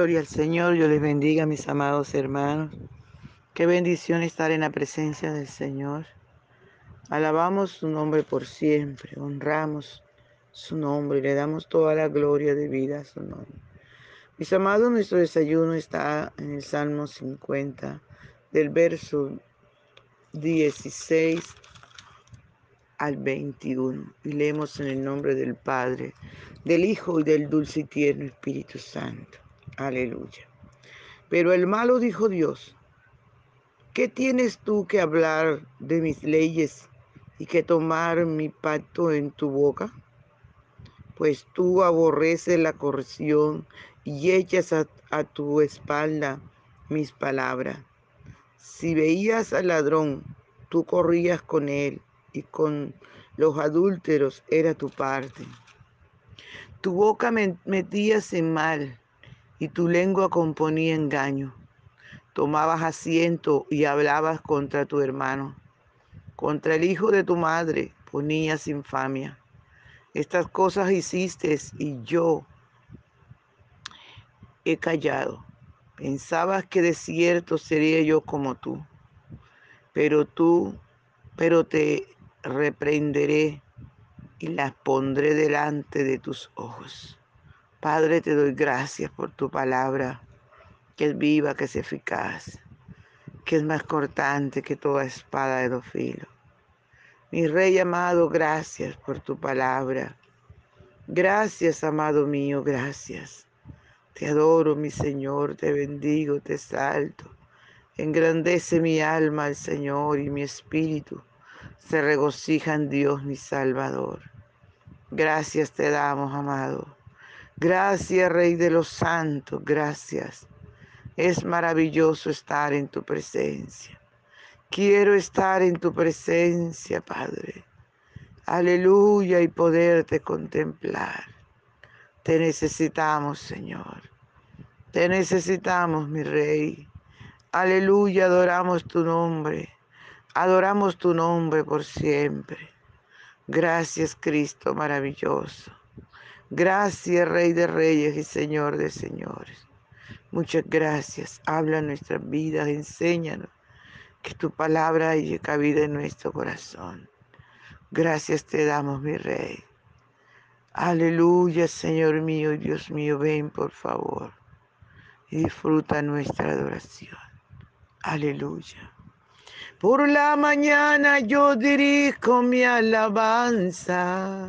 Gloria al Señor, yo les bendiga, mis amados hermanos. Qué bendición estar en la presencia del Señor. Alabamos su nombre por siempre, honramos su nombre y le damos toda la gloria de vida a su nombre. Mis amados, nuestro desayuno está en el Salmo 50, del verso 16 al 21. Y leemos en el nombre del Padre, del Hijo y del dulce y tierno Espíritu Santo. Aleluya. Pero el malo dijo Dios, ¿qué tienes tú que hablar de mis leyes y que tomar mi pacto en tu boca? Pues tú aborreces la corrección y echas a, a tu espalda mis palabras. Si veías al ladrón, tú corrías con él y con los adúlteros era tu parte. Tu boca metías en mal y tu lengua componía engaño. Tomabas asiento y hablabas contra tu hermano. Contra el hijo de tu madre ponías infamia. Estas cosas hiciste y yo he callado. Pensabas que de cierto sería yo como tú, pero tú, pero te reprenderé y las pondré delante de tus ojos. Padre, te doy gracias por tu palabra, que es viva, que es eficaz, que es más cortante que toda espada de dos filos. Mi Rey amado, gracias por tu palabra. Gracias, amado mío, gracias. Te adoro, mi Señor, te bendigo, te salto. Engrandece mi alma al Señor y mi espíritu se regocija en Dios, mi Salvador. Gracias te damos, amado. Gracias, Rey de los Santos, gracias. Es maravilloso estar en tu presencia. Quiero estar en tu presencia, Padre. Aleluya y poderte contemplar. Te necesitamos, Señor. Te necesitamos, mi Rey. Aleluya, adoramos tu nombre. Adoramos tu nombre por siempre. Gracias, Cristo maravilloso. Gracias, Rey de Reyes y Señor de Señores. Muchas gracias. Habla nuestras vidas, enséñanos que tu palabra haya cabida en nuestro corazón. Gracias te damos, mi Rey. Aleluya, Señor mío Dios mío, ven por favor y disfruta nuestra adoración. Aleluya. Por la mañana yo dirijo mi alabanza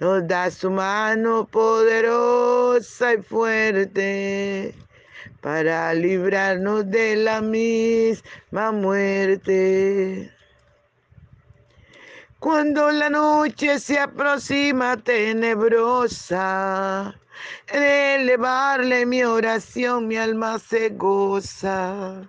Nos da su mano poderosa y fuerte para librarnos de la misma muerte. Cuando la noche se aproxima tenebrosa, en elevarle mi oración mi alma se goza.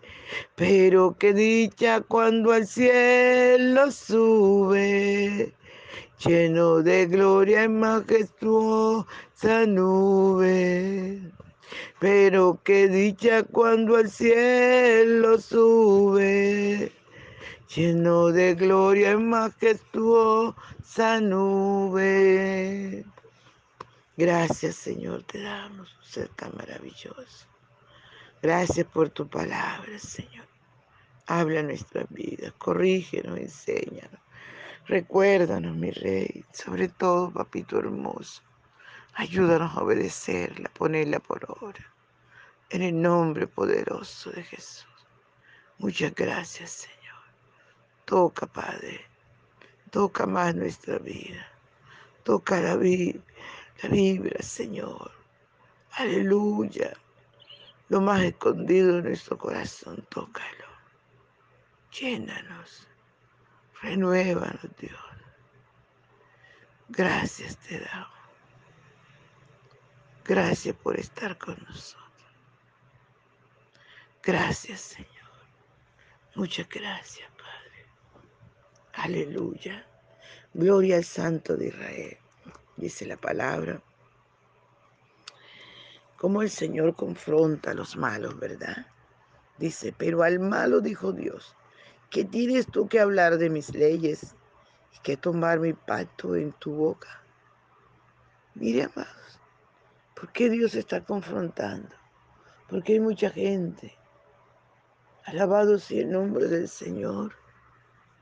Pero qué dicha cuando al cielo sube, lleno de gloria y majestuosa nube. Pero qué dicha cuando al cielo sube, lleno de gloria y majestuosa nube. Gracias, Señor, te damos un ser tan maravilloso. Gracias por tu palabra, Señor. Habla nuestras vidas, corrígenos, enséñanos. Recuérdanos, mi Rey, sobre todo, Papito hermoso. Ayúdanos a obedecerla, ponerla por obra. En el nombre poderoso de Jesús. Muchas gracias, Señor. Toca, Padre. Toca más nuestra vida. Toca la vida la vibra, Señor. Aleluya. Lo más escondido de nuestro corazón, tócalo. Llénanos. Renuévanos, Dios. Gracias te damos. Gracias por estar con nosotros. Gracias, Señor. Muchas gracias, Padre. Aleluya. Gloria al Santo de Israel dice la palabra, como el Señor confronta a los malos, ¿verdad? Dice, pero al malo dijo Dios, ¿qué tienes tú que hablar de mis leyes y que tomar mi pacto en tu boca? Mire, amados, ¿por qué Dios está confrontando? Porque hay mucha gente, alabado sea el nombre del Señor,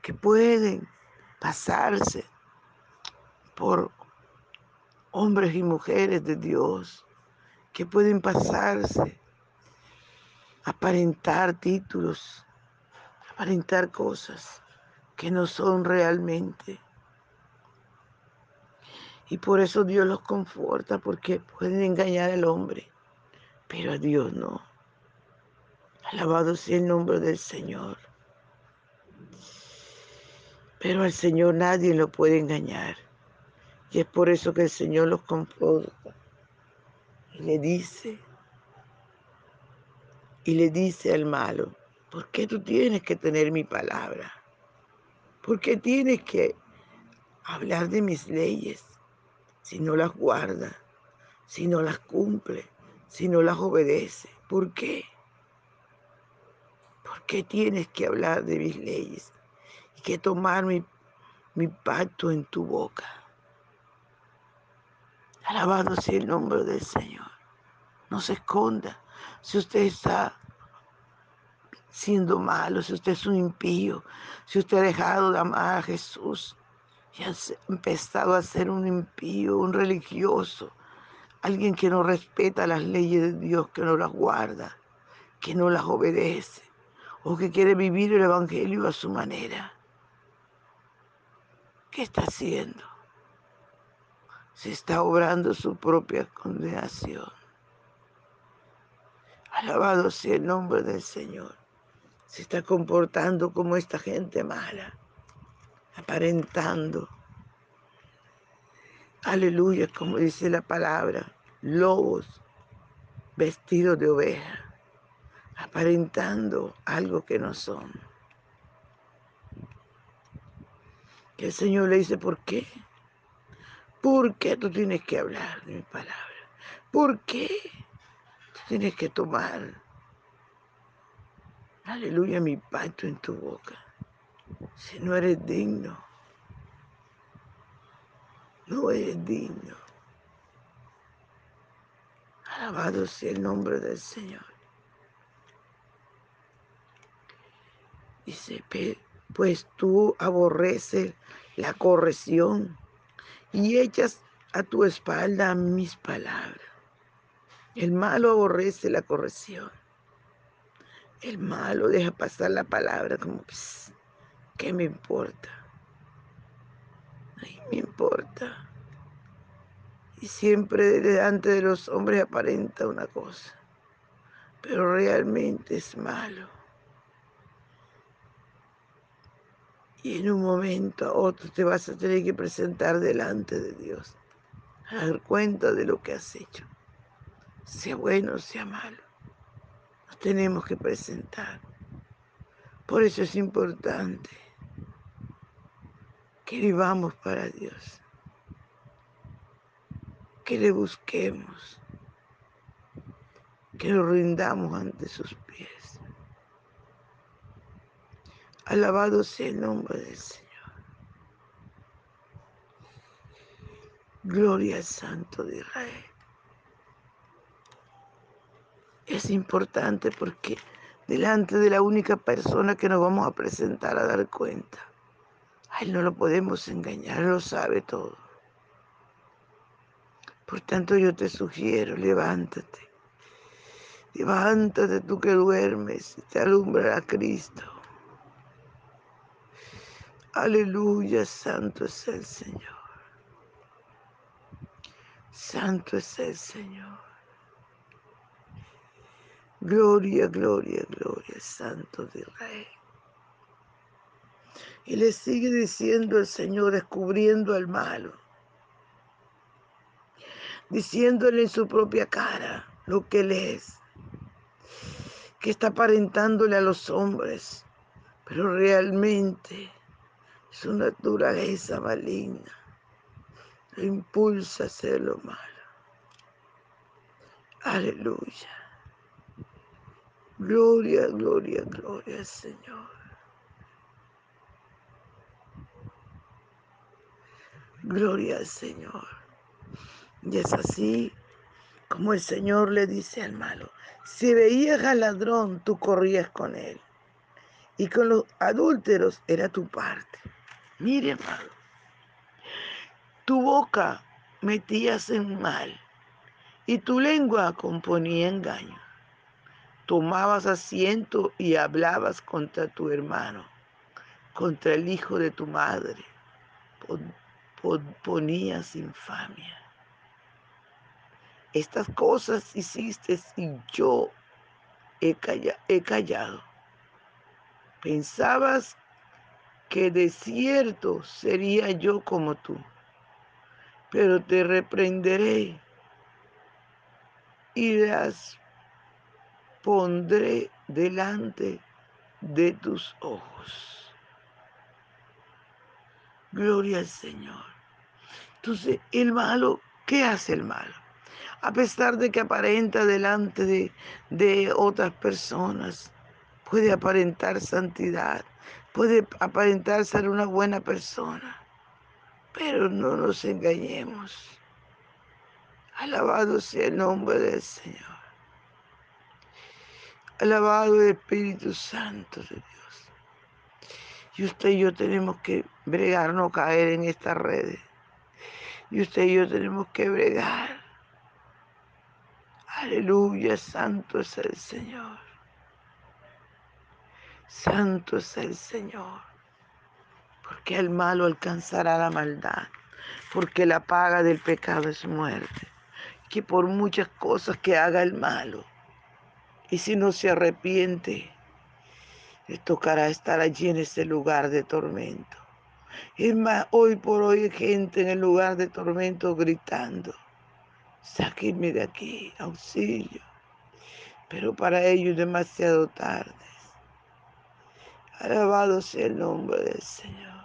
que pueden pasarse por hombres y mujeres de Dios que pueden pasarse, aparentar títulos, aparentar cosas que no son realmente. Y por eso Dios los conforta, porque pueden engañar al hombre, pero a Dios no. Alabado sea el nombre del Señor. Pero al Señor nadie lo puede engañar. Y es por eso que el Señor los confronta. Le dice, y le dice al malo, ¿por qué tú tienes que tener mi palabra? ¿Por qué tienes que hablar de mis leyes si no las guarda, si no las cumple, si no las obedece? ¿Por qué? ¿Por qué tienes que hablar de mis leyes y que tomar mi, mi pacto en tu boca? Alabado sea el nombre del Señor. No se esconda. Si usted está siendo malo, si usted es un impío, si usted ha dejado de amar a Jesús y ha empezado a ser un impío, un religioso, alguien que no respeta las leyes de Dios, que no las guarda, que no las obedece, o que quiere vivir el Evangelio a su manera. ¿Qué está haciendo? se está obrando su propia condenación. Alabado sea el nombre del Señor. Se está comportando como esta gente mala, aparentando. Aleluya, como dice la palabra, lobos vestidos de oveja, aparentando algo que no son. Que el Señor le dice, ¿por qué? ¿Por qué tú tienes que hablar de mi palabra? ¿Por qué tienes que tomar, aleluya, mi pacto en tu boca? Si no eres digno, no eres digno. Alabado sea el nombre del Señor. Dice, pues tú aborreces la corrección y echas a tu espalda mis palabras. El malo aborrece la corrección. El malo deja pasar la palabra como ¿qué me importa? Ay, me importa. Y siempre delante de los hombres aparenta una cosa, pero realmente es malo. Y en un momento a otro te vas a tener que presentar delante de Dios, a dar cuenta de lo que has hecho, sea bueno o sea malo. Nos tenemos que presentar. Por eso es importante que vivamos para Dios, que le busquemos, que lo rindamos ante sus pies. Alabado sea el nombre del Señor. Gloria al Santo de Israel. Es importante porque delante de la única persona que nos vamos a presentar a dar cuenta, a Él no lo podemos engañar, lo sabe todo. Por tanto yo te sugiero, levántate. Levántate tú que duermes te alumbra a Cristo. Aleluya, santo es el Señor. Santo es el Señor. Gloria, gloria, gloria, Santo de Israel. Y le sigue diciendo el Señor, descubriendo al malo, diciéndole en su propia cara lo que él es, que está aparentándole a los hombres, pero realmente su naturaleza maligna lo impulsa a hacer lo malo. Aleluya. Gloria, gloria, gloria Señor. Gloria al Señor. Y es así como el Señor le dice al malo, si veías al ladrón, tú corrías con él. Y con los adúlteros era tu parte. Mire, amado, tu boca metías en mal y tu lengua componía engaño. Tomabas asiento y hablabas contra tu hermano, contra el hijo de tu madre. Ponías infamia. Estas cosas hiciste y yo he callado. Pensabas que de cierto sería yo como tú, pero te reprenderé y las pondré delante de tus ojos. Gloria al Señor. Entonces, el malo, ¿qué hace el malo? A pesar de que aparenta delante de, de otras personas, puede aparentar santidad, puede aparentar ser una buena persona, pero no nos engañemos. Alabado sea el nombre del Señor. Alabado el Espíritu Santo de Dios. Y usted y yo tenemos que bregar, no caer en estas redes. Y usted y yo tenemos que bregar. Aleluya, santo es el Señor. Santo es el Señor, porque el malo alcanzará la maldad, porque la paga del pecado es muerte, que por muchas cosas que haga el malo, y si no se arrepiente, le tocará estar allí en ese lugar de tormento. Es más, hoy por hoy hay gente en el lugar de tormento gritando, sáquenme de aquí, auxilio. Pero para ellos es demasiado tarde. Alabado sea el nombre del Señor.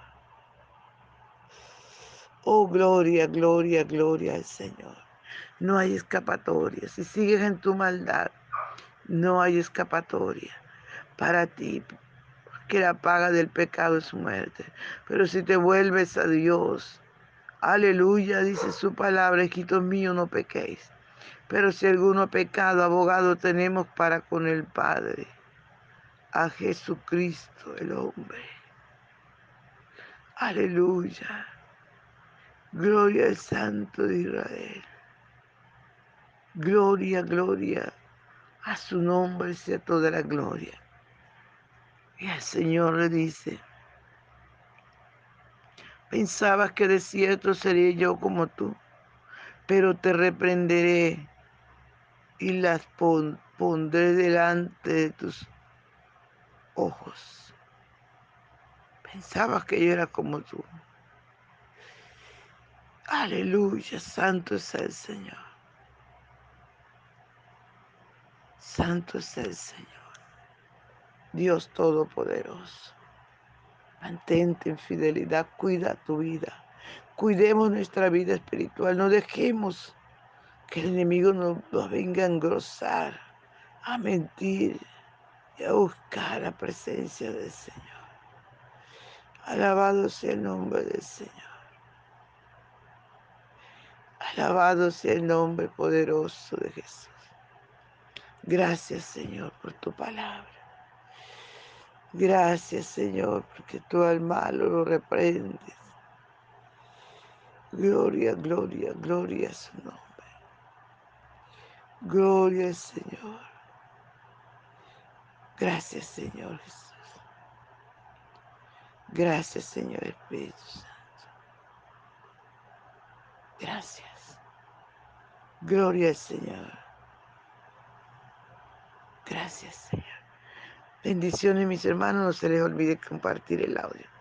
Oh, gloria, gloria, gloria al Señor. No hay escapatoria. Si sigues en tu maldad, no hay escapatoria para ti, porque la paga del pecado es muerte. Pero si te vuelves a Dios, aleluya, dice su palabra, hijitos míos, no pequéis. Pero si alguno pecado, abogado tenemos para con el Padre a Jesucristo el hombre. Aleluya. Gloria al Santo de Israel. Gloria, gloria. A su nombre sea toda la gloria. Y al Señor le dice, pensabas que de cierto sería yo como tú, pero te reprenderé y las pondré delante de tus ojos. Pensabas que yo era como tú. Aleluya, santo es el Señor. Santo es el Señor. Dios Todopoderoso. Mantente en fidelidad, cuida tu vida. Cuidemos nuestra vida espiritual. No dejemos que el enemigo nos, venga a engrosar, a mentir y a buscar la presencia del Señor. Alabado sea el nombre del Señor. Alabado sea el nombre poderoso de Jesús. Gracias, Señor, por tu palabra. Gracias, Señor, porque tú al malo lo reprendes. Gloria, gloria, gloria a su nombre. Gloria al Señor. Gracias, Señor Jesús. Gracias, Señor Espíritu Santo. Gracias. Gloria al Señor. Gracias, Señor. Bendiciones, mis hermanos. No se les olvide compartir el audio.